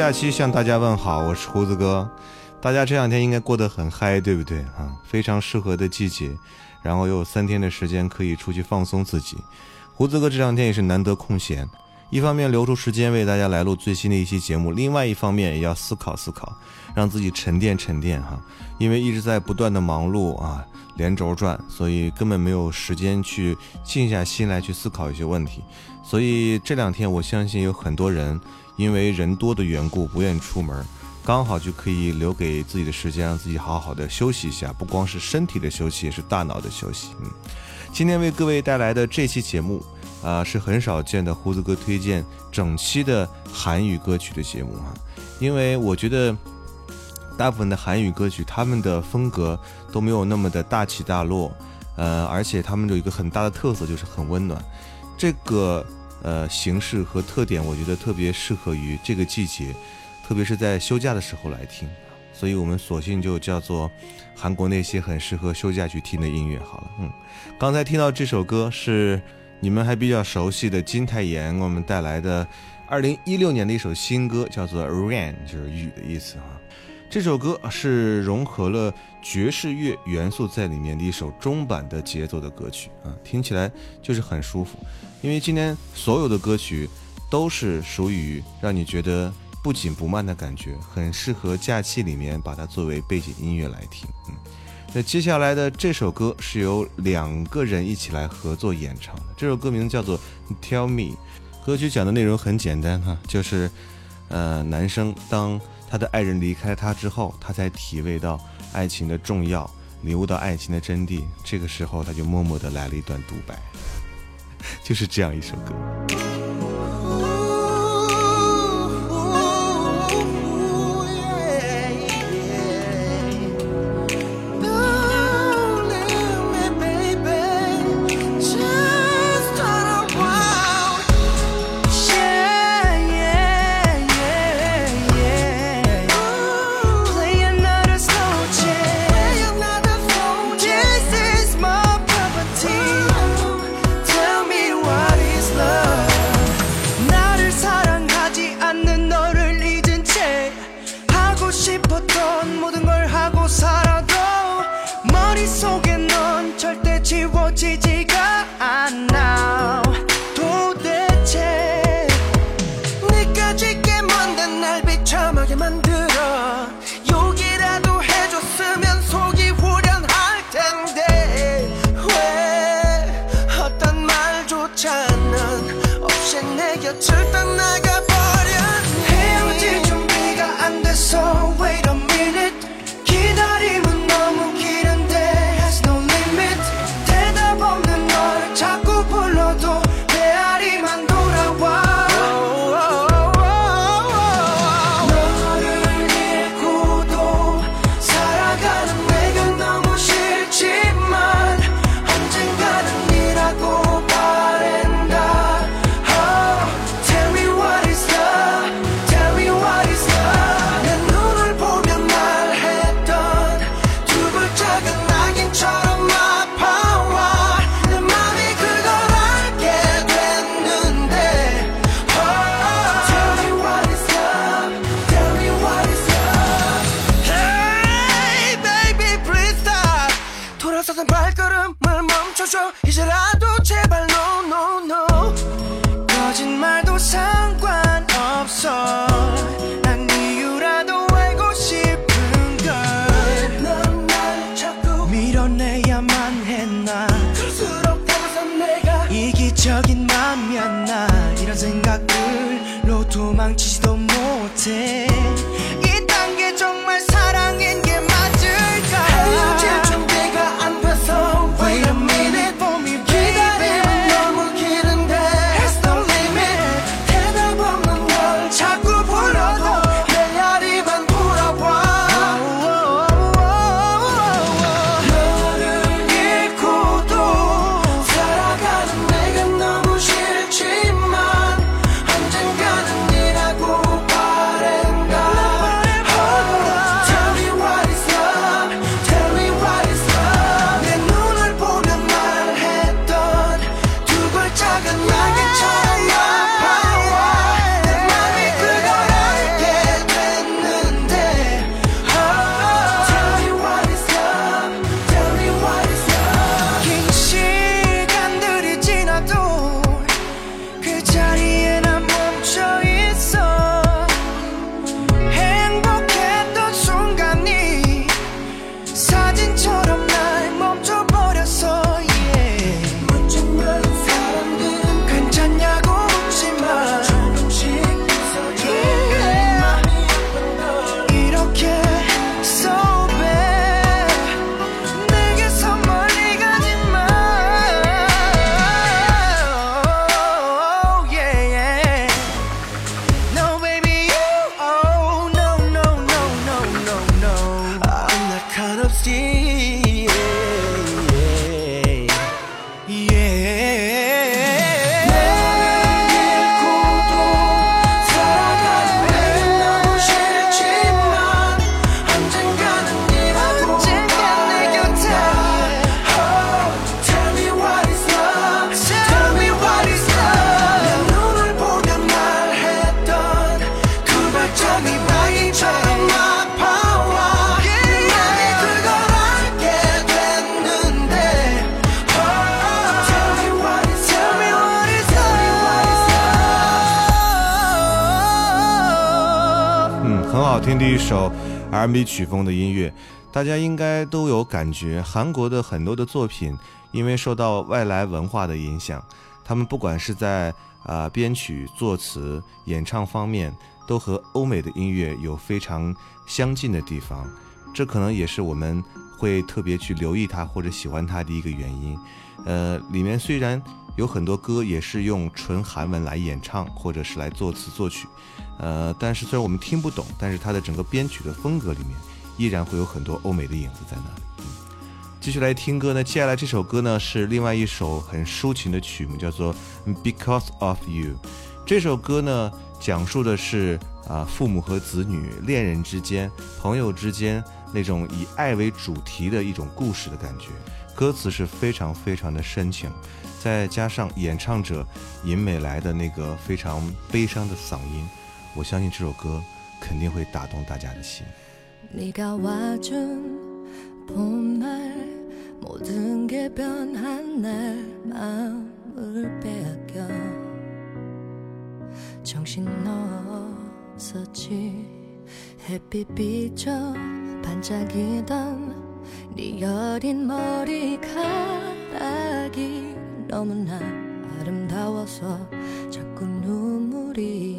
假期向大家问好，我是胡子哥。大家这两天应该过得很嗨，对不对啊？非常适合的季节，然后又有三天的时间可以出去放松自己。胡子哥这两天也是难得空闲，一方面留出时间为大家来录最新的一期节目，另外一方面也要思考思考，让自己沉淀沉淀哈。因为一直在不断的忙碌啊，连轴转，所以根本没有时间去静下心来去思考一些问题。所以这两天我相信有很多人。因为人多的缘故，不愿意出门。刚好就可以留给自己的时间，让自己好好的休息一下，不光是身体的休息，也是大脑的休息。嗯，今天为各位带来的这期节目，啊，是很少见的胡子哥推荐整期的韩语歌曲的节目啊，因为我觉得大部分的韩语歌曲，他们的风格都没有那么的大起大落，呃，而且他们有一个很大的特色，就是很温暖。这个呃形式和特点，我觉得特别适合于这个季节，特别是在休假的时候来听，所以我们索性就叫做韩国那些很适合休假去听的音乐好了。嗯，刚才听到这首歌是你们还比较熟悉的金泰妍给我们带来的二零一六年的一首新歌，叫做《Rain》，就是雨的意思啊。这首歌是融合了爵士乐元素在里面的一首中版的节奏的歌曲啊，听起来就是很舒服。因为今天所有的歌曲都是属于让你觉得不紧不慢的感觉，很适合假期里面把它作为背景音乐来听。嗯，那接下来的这首歌是由两个人一起来合作演唱的，这首歌名叫做《Tell Me》。歌曲讲的内容很简单哈，就是呃，男生当他的爱人离开他之后，他才体味到爱情的重要，领悟到爱情的真谛。这个时候，他就默默的来了一段独白，就是这样一首歌。听的一首 R&B 曲风的音乐，大家应该都有感觉。韩国的很多的作品，因为受到外来文化的影响，他们不管是在啊、呃编曲、作词、演唱方面，都和欧美的音乐有非常相近的地方。这可能也是我们会特别去留意它或者喜欢它的一个原因。呃，里面虽然有很多歌也是用纯韩文来演唱，或者是来作词作曲，呃，但是虽然我们听不懂，但是它的整个编曲的风格里面依然会有很多欧美的影子在那里。继续来听歌呢，接下来这首歌呢是另外一首很抒情的曲目，叫做《Because of You》。这首歌呢讲述的是啊、父母和子女、恋人之间、朋友之间那种以爱为主题的一种故事的感觉。歌词是非常非常的深情，再加上演唱者尹美来的那个非常悲伤的嗓音，我相信这首歌肯定会打动大家的心。 네가 와준 봄날 모든 게 변한 날 마음을 빼앗겨 정신 없었지 햇빛 비춰 반짝이던 네 여린 머리카락이 너무나 아름다워서 자꾸 눈물이 나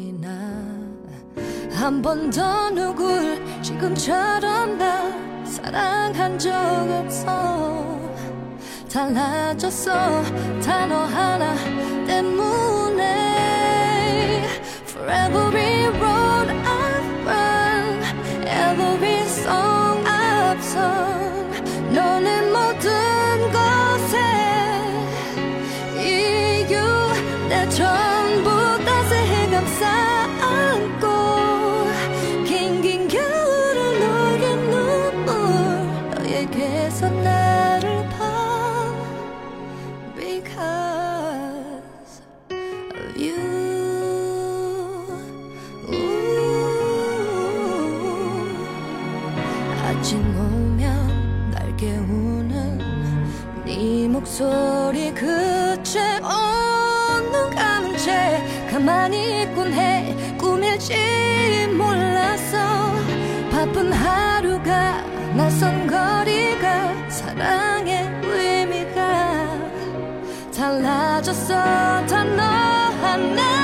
한 번 더 누굴 지금처럼 나 사랑한 적 없어 달라졌어 단어 하나 때문에 For every road I've run Every song I've sung 아침 오면 날 깨우는 네 목소리 그채 온눈 감은 채 가만히 있곤 해. 꿈일지 몰랐어 바쁜 하루가 낯선 거리가 사랑의 의미가 달라졌어. 단어 하나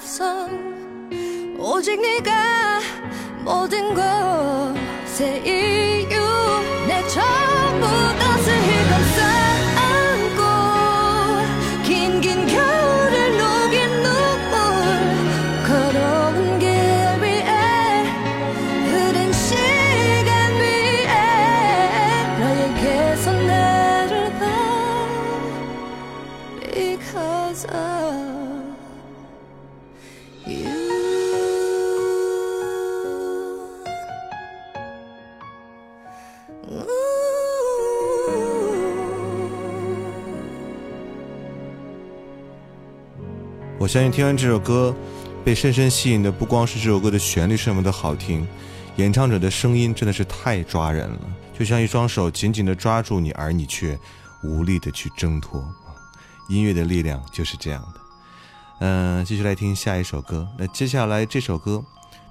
Sung 오직 네가 모든 것의 이유. 내 전부 따스히 감 相信听完这首歌，被深深吸引的不光是这首歌的旋律是那么的好听，演唱者的声音真的是太抓人了，就像一双手紧紧地抓住你，而你却无力的去挣脱。音乐的力量就是这样的。嗯，继续来听下一首歌。那接下来这首歌，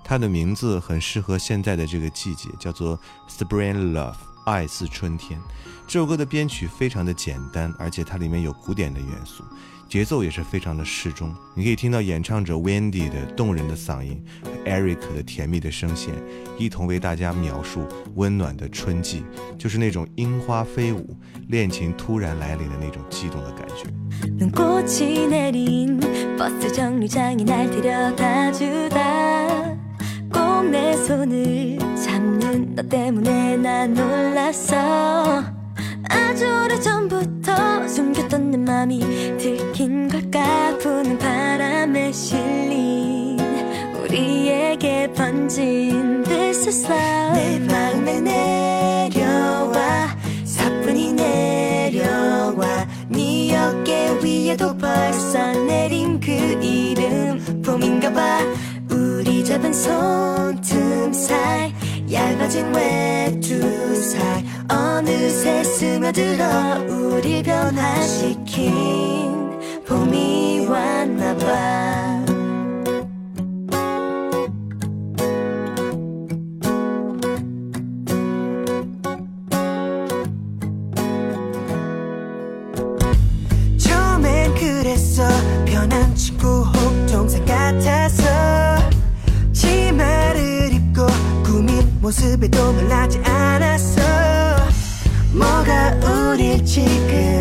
它的名字很适合现在的这个季节，叫做《Spring Love》，爱似春天。这首歌的编曲非常的简单，而且它里面有古典的元素，节奏也是非常的适中。你可以听到演唱者 Wendy 的动人的嗓音和 Eric 的甜蜜的声线，一同为大家描述温暖的春季，就是那种樱花飞舞、恋情突然来临的那种激动的感觉。 아주 오래전부터 숨겼던 내 맘이 들킨 걸까? 부는 바람에 실린 우리에게 번진 This is love. 내 마음에 내려와 사뿐히 내려와. 네 어깨 위에도 벌써 내린 그 이름 봄인가봐. 우리 잡은 손틈 사이 얇아진 외두 사이 어느새 스며들어 우릴 변화시킨 봄이 왔나봐 모습에도 놀라지 않았어. 뭐가 우릴 지금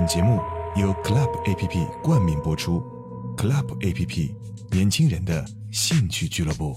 本节目由 Club APP 冠名播出。Club APP，年轻人的兴趣俱乐部。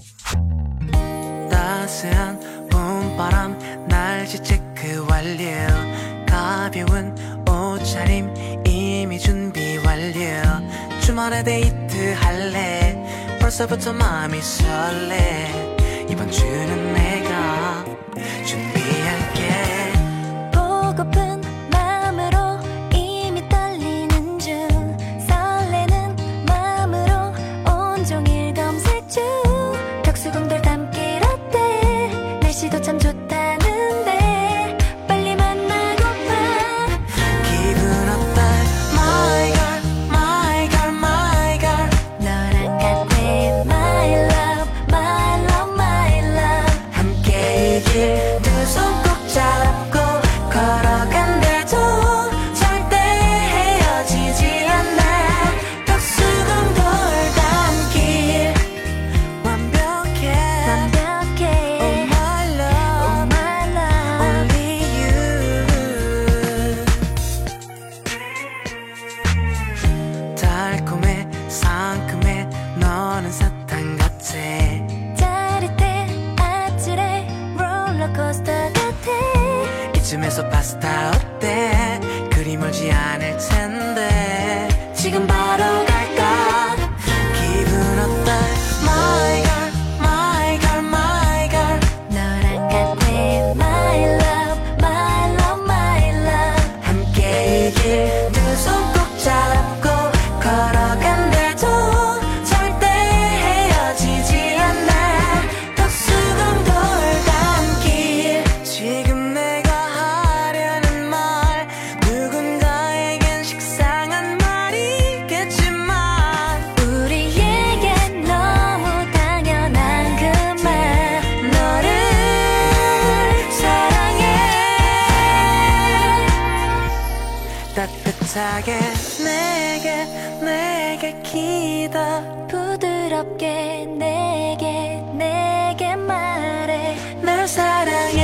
따뜻하게. 내게 내게 기다 부드럽게 내게 내게 말해. 널 사랑해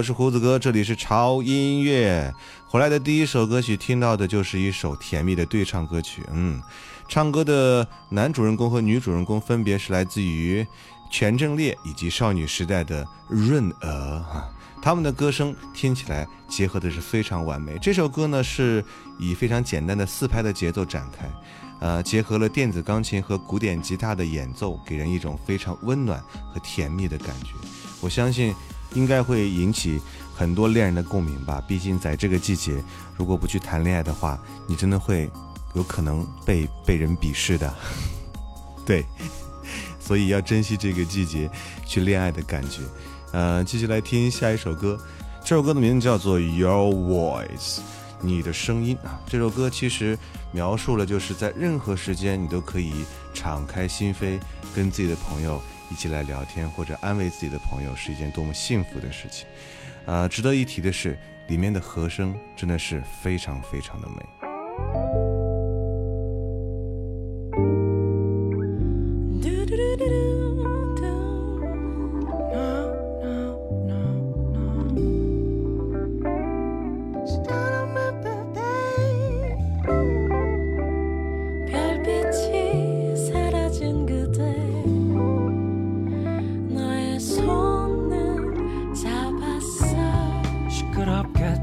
我是胡子哥，这里是潮音乐。回来的第一首歌曲听到的就是一首甜蜜的对唱歌曲，嗯，唱歌的男主人公和女主人公分别是来自于全正烈以及少女时代的润儿啊，他们的歌声听起来结合的是非常完美。这首歌呢是以非常简单的四拍的节奏展开，呃，结合了电子钢琴和古典吉他的演奏，给人一种非常温暖和甜蜜的感觉。我相信应该会引起很多恋人的共鸣吧。毕竟在这个季节，如果不去谈恋爱的话，你真的会有可能被被人鄙视的。对，所以要珍惜这个季节去恋爱的感觉。呃，继续来听下一首歌，这首歌的名字叫做《Your Voice》，你的声音啊。这首歌其实描述了就是在任何时间你都可以敞开心扉，跟自己的朋友一起来聊天，或者安慰自己的朋友，是一件多么幸福的事情。呃，值得一提的是，里面的和声真的是非常非常的美。could up get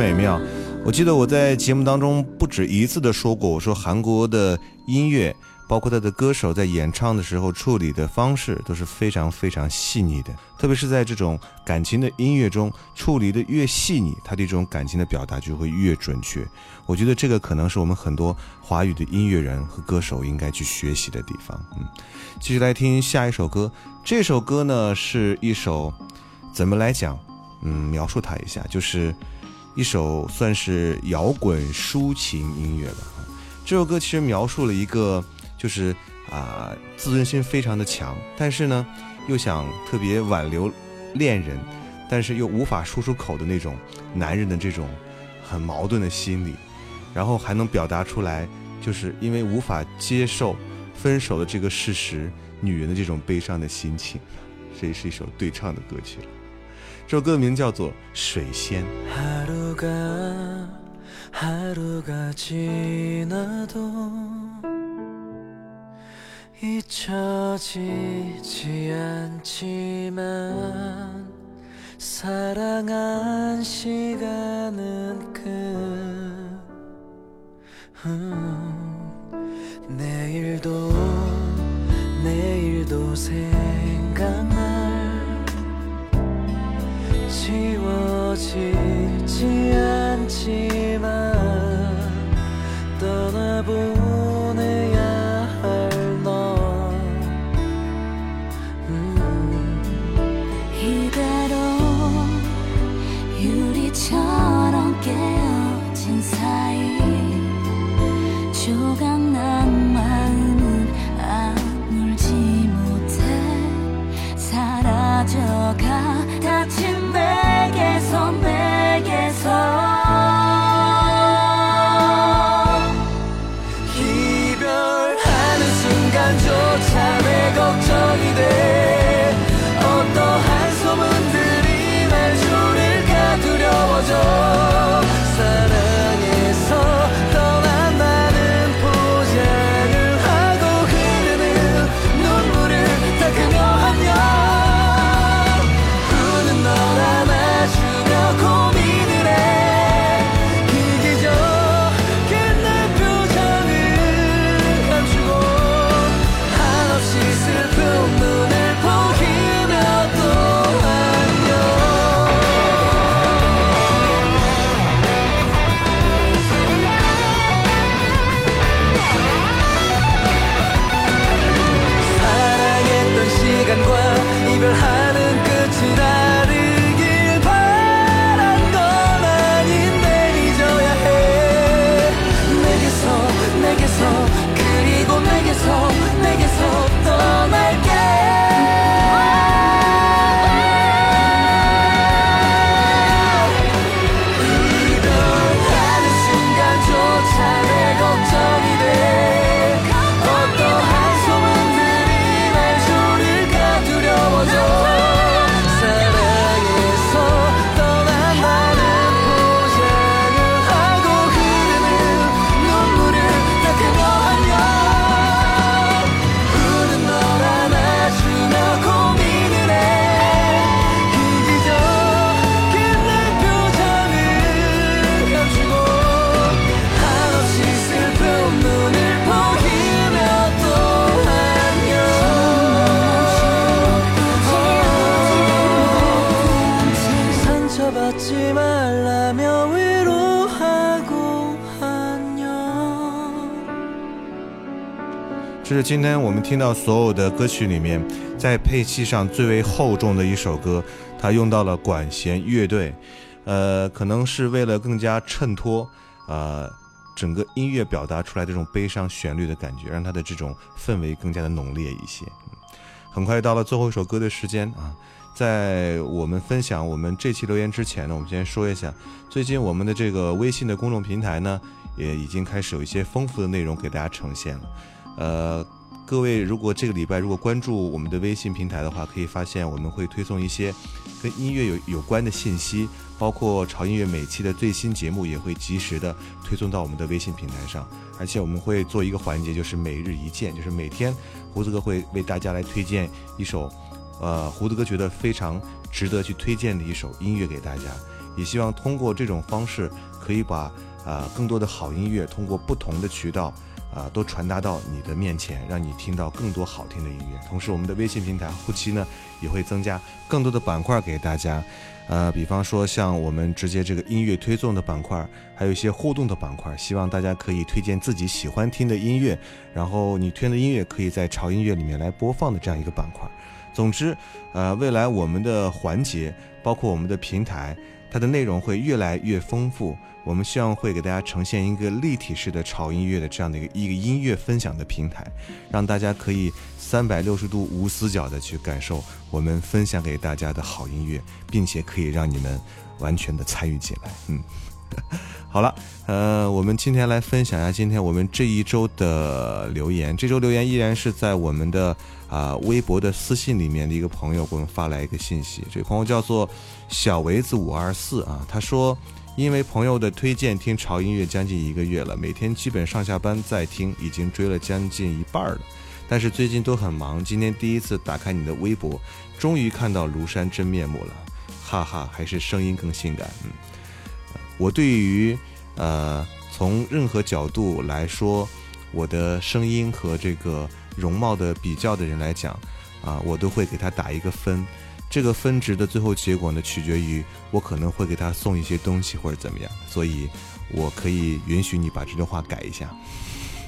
美妙。我记得我在节目当中不止一次的说过，我说韩国的音乐，包括他的歌手在演唱的时候处理的方式都是非常非常细腻的，特别是在这种感情的音乐中，处理的越细腻，他对这种感情的表达就会越准确。我觉得这个可能是我们很多华语的音乐人和歌手应该去学习的地方。嗯，继续来听下一首歌，这首歌呢是一首怎么来讲？嗯，描述它一下，就是一首算是摇滚抒情音乐吧。这首歌其实描述了一个就是啊、自尊心非常的强，但是呢又想特别挽留恋人，但是又无法说出口的那种男人的这种很矛盾的心理，然后还能表达出来，就是因为无法接受分手的这个事实，女人的这种悲伤的心情，这也是一首对唱的歌曲了。这首歌名叫做《水仙》。 하루가 하루가 지나도 잊혀지지 않지만 사랑한 시간은 끝 음, 내일도 내일도 생각날 起我起今天我们听到所有的歌曲里面，在配器上最为厚重的一首歌，它用到了管弦乐队，呃，可能是为了更加衬托，呃，整个音乐表达出来这种悲伤旋律的感觉，让它的这种氛围更加的浓烈一些。很快到了最后一首歌的时间啊，在我们分享我们这期留言之前呢，我们先说一下，最近我们的这个微信的公众平台呢，也已经开始有一些丰富的内容给大家呈现了。呃，各位如果这个礼拜如果关注我们的微信平台的话，可以发现我们会推送一些跟音乐有有关的信息，包括潮音乐每期的最新节目也会及时的推送到我们的微信平台上，而且我们会做一个环节，就是每日一见，就是每天胡子哥会为大家来推荐一首，呃，胡子哥觉得非常值得去推荐的一首音乐给大家，也希望通过这种方式可以把啊、更多的好音乐通过不同的渠道。啊，都传达到你的面前，让你听到更多好听的音乐。同时，我们的微信平台后期呢也会增加更多的板块给大家，呃，比方说像我们直接这个音乐推送的板块，还有一些互动的板块，希望大家可以推荐自己喜欢听的音乐，然后你推荐的音乐可以在潮音乐里面来播放的这样一个板块。总之，呃，未来我们的环节，包括我们的平台，它的内容会越来越丰富。我们希望会给大家呈现一个立体式的潮音乐的这样的一个一个音乐分享的平台，让大家可以三百六十度无死角的去感受我们分享给大家的好音乐，并且可以让你们完全的参与进来。嗯，好了，呃，我们今天来分享一下今天我们这一周的留言。这周留言依然是在我们的啊、微博的私信里面的一个朋友给我们发来一个信息，这个朋友叫做小维子五二四啊，他说。因为朋友的推荐，听潮音乐将近一个月了，每天基本上下班在听，已经追了将近一半了。但是最近都很忙，今天第一次打开你的微博，终于看到庐山真面目了，哈哈，还是声音更性感。嗯，我对于呃从任何角度来说，我的声音和这个容貌的比较的人来讲，啊，我都会给他打一个分。这个分值的最后结果呢，取决于我可能会给他送一些东西或者怎么样，所以我可以允许你把这段话改一下。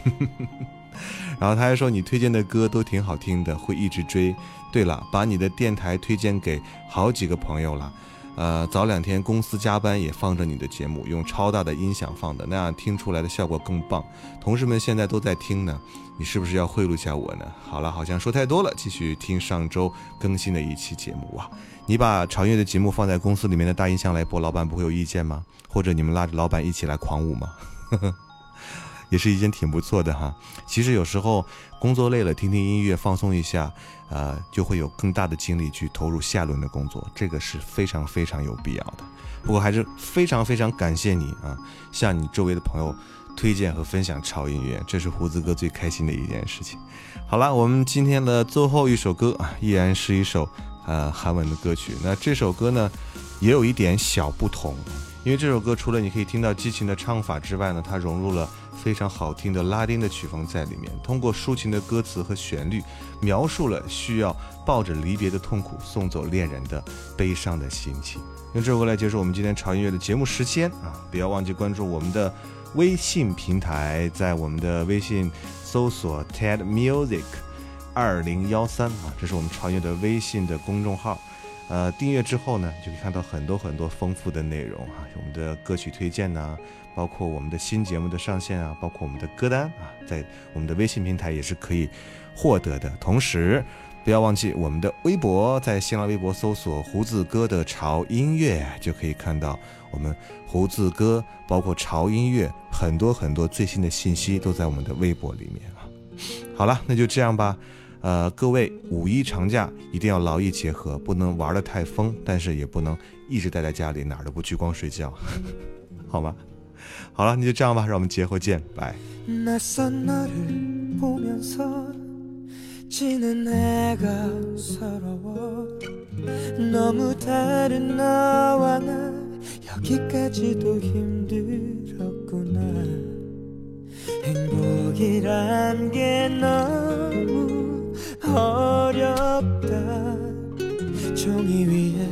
然后他还说你推荐的歌都挺好听的，会一直追。对了，把你的电台推荐给好几个朋友了。呃，早两天公司加班也放着你的节目，用超大的音响放的，那样听出来的效果更棒。同事们现在都在听呢，你是不是要贿赂一下我呢？好了，好像说太多了，继续听上周更新的一期节目哇。你把长月的节目放在公司里面的大音箱来播，老板不会有意见吗？或者你们拉着老板一起来狂舞吗？呵 呵也是一件挺不错的哈。其实有时候工作累了，听听音乐放松一下，呃，就会有更大的精力去投入下轮的工作，这个是非常非常有必要的。不过还是非常非常感谢你啊，向你周围的朋友推荐和分享潮音乐，这是胡子哥最开心的一件事情。好了，我们今天的最后一首歌啊，依然是一首呃韩文的歌曲。那这首歌呢，也有一点小不同，因为这首歌除了你可以听到激情的唱法之外呢，它融入了非常好听的拉丁的曲风在里面，通过抒情的歌词和旋律，描述了需要抱着离别的痛苦送走恋人的悲伤的心情。用这首歌来结束我们今天潮音乐的节目时间啊！不要忘记关注我们的微信平台，在我们的微信搜索 TED Music 二零幺三啊，这是我们潮音乐的微信的公众号。呃，订阅之后呢，就可以看到很多很多丰富的内容啊，我们的歌曲推荐呐、包括我们的新节目的上线啊，包括我们的歌单啊，在我们的微信平台也是可以获得的。同时，不要忘记我们的微博，在新浪微博搜索“胡子哥的潮音乐”，就可以看到我们胡子哥包括潮音乐很多很多最新的信息都在我们的微博里面啊。好了，那就这样吧。呃，各位五一长假一定要劳逸结合，不能玩得太疯，但是也不能一直待在家里哪儿都不去，光睡觉，好吗？好了，那就这样吧，让我们节后见，拜。 낯선 너를 보면서 지는 내가 서러워 너무 다른 너와 나 여기까지도 힘들었구나 행복이란 게 너무 어렵다 종이 위에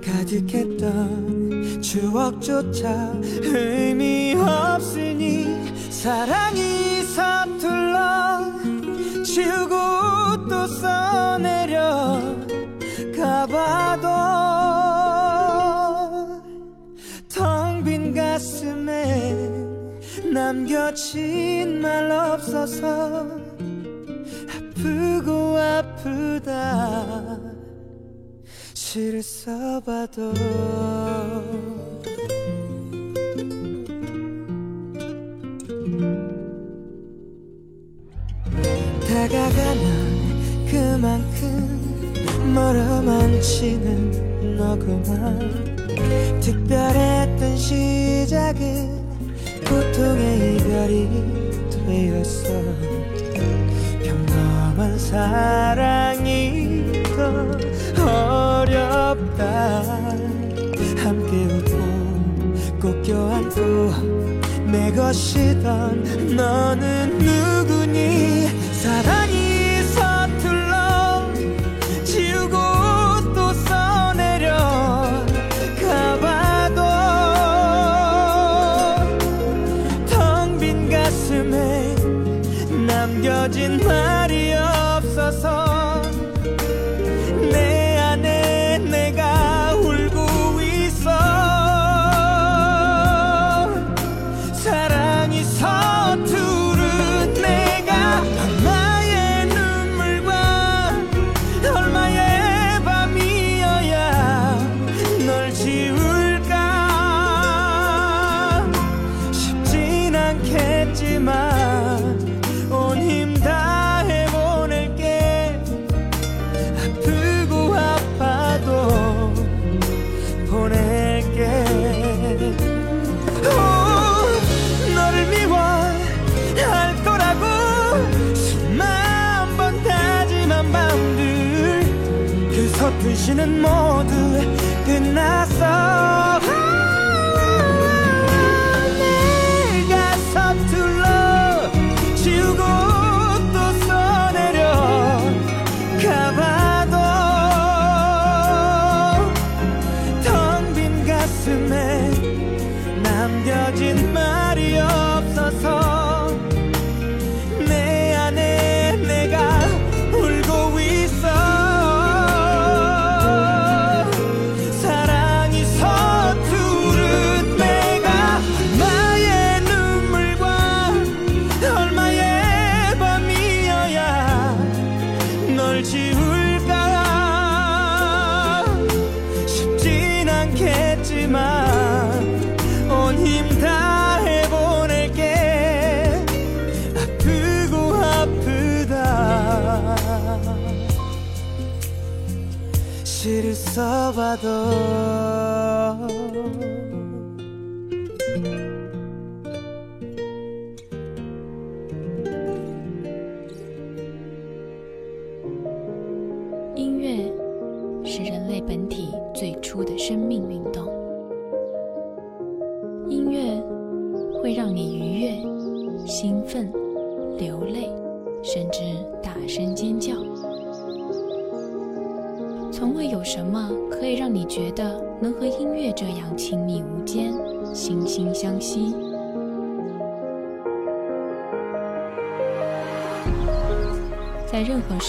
가득했던 추억조차 의미 없으니 사랑이 서툴러 지우고 또 써내려 가봐도 텅 빈 가슴에 남겨진 말 없어서 아프고 아프다 시를 써봐도 다가가면 그만큼 멀어만 치는 너구만. 특별했던 시작은 고통의 이별이 되었어. 평범한 사랑이 더 어렵다. 함께 웃고 꼭 껴안고 내 것이던 너는 누구니? 사랑 Salvador.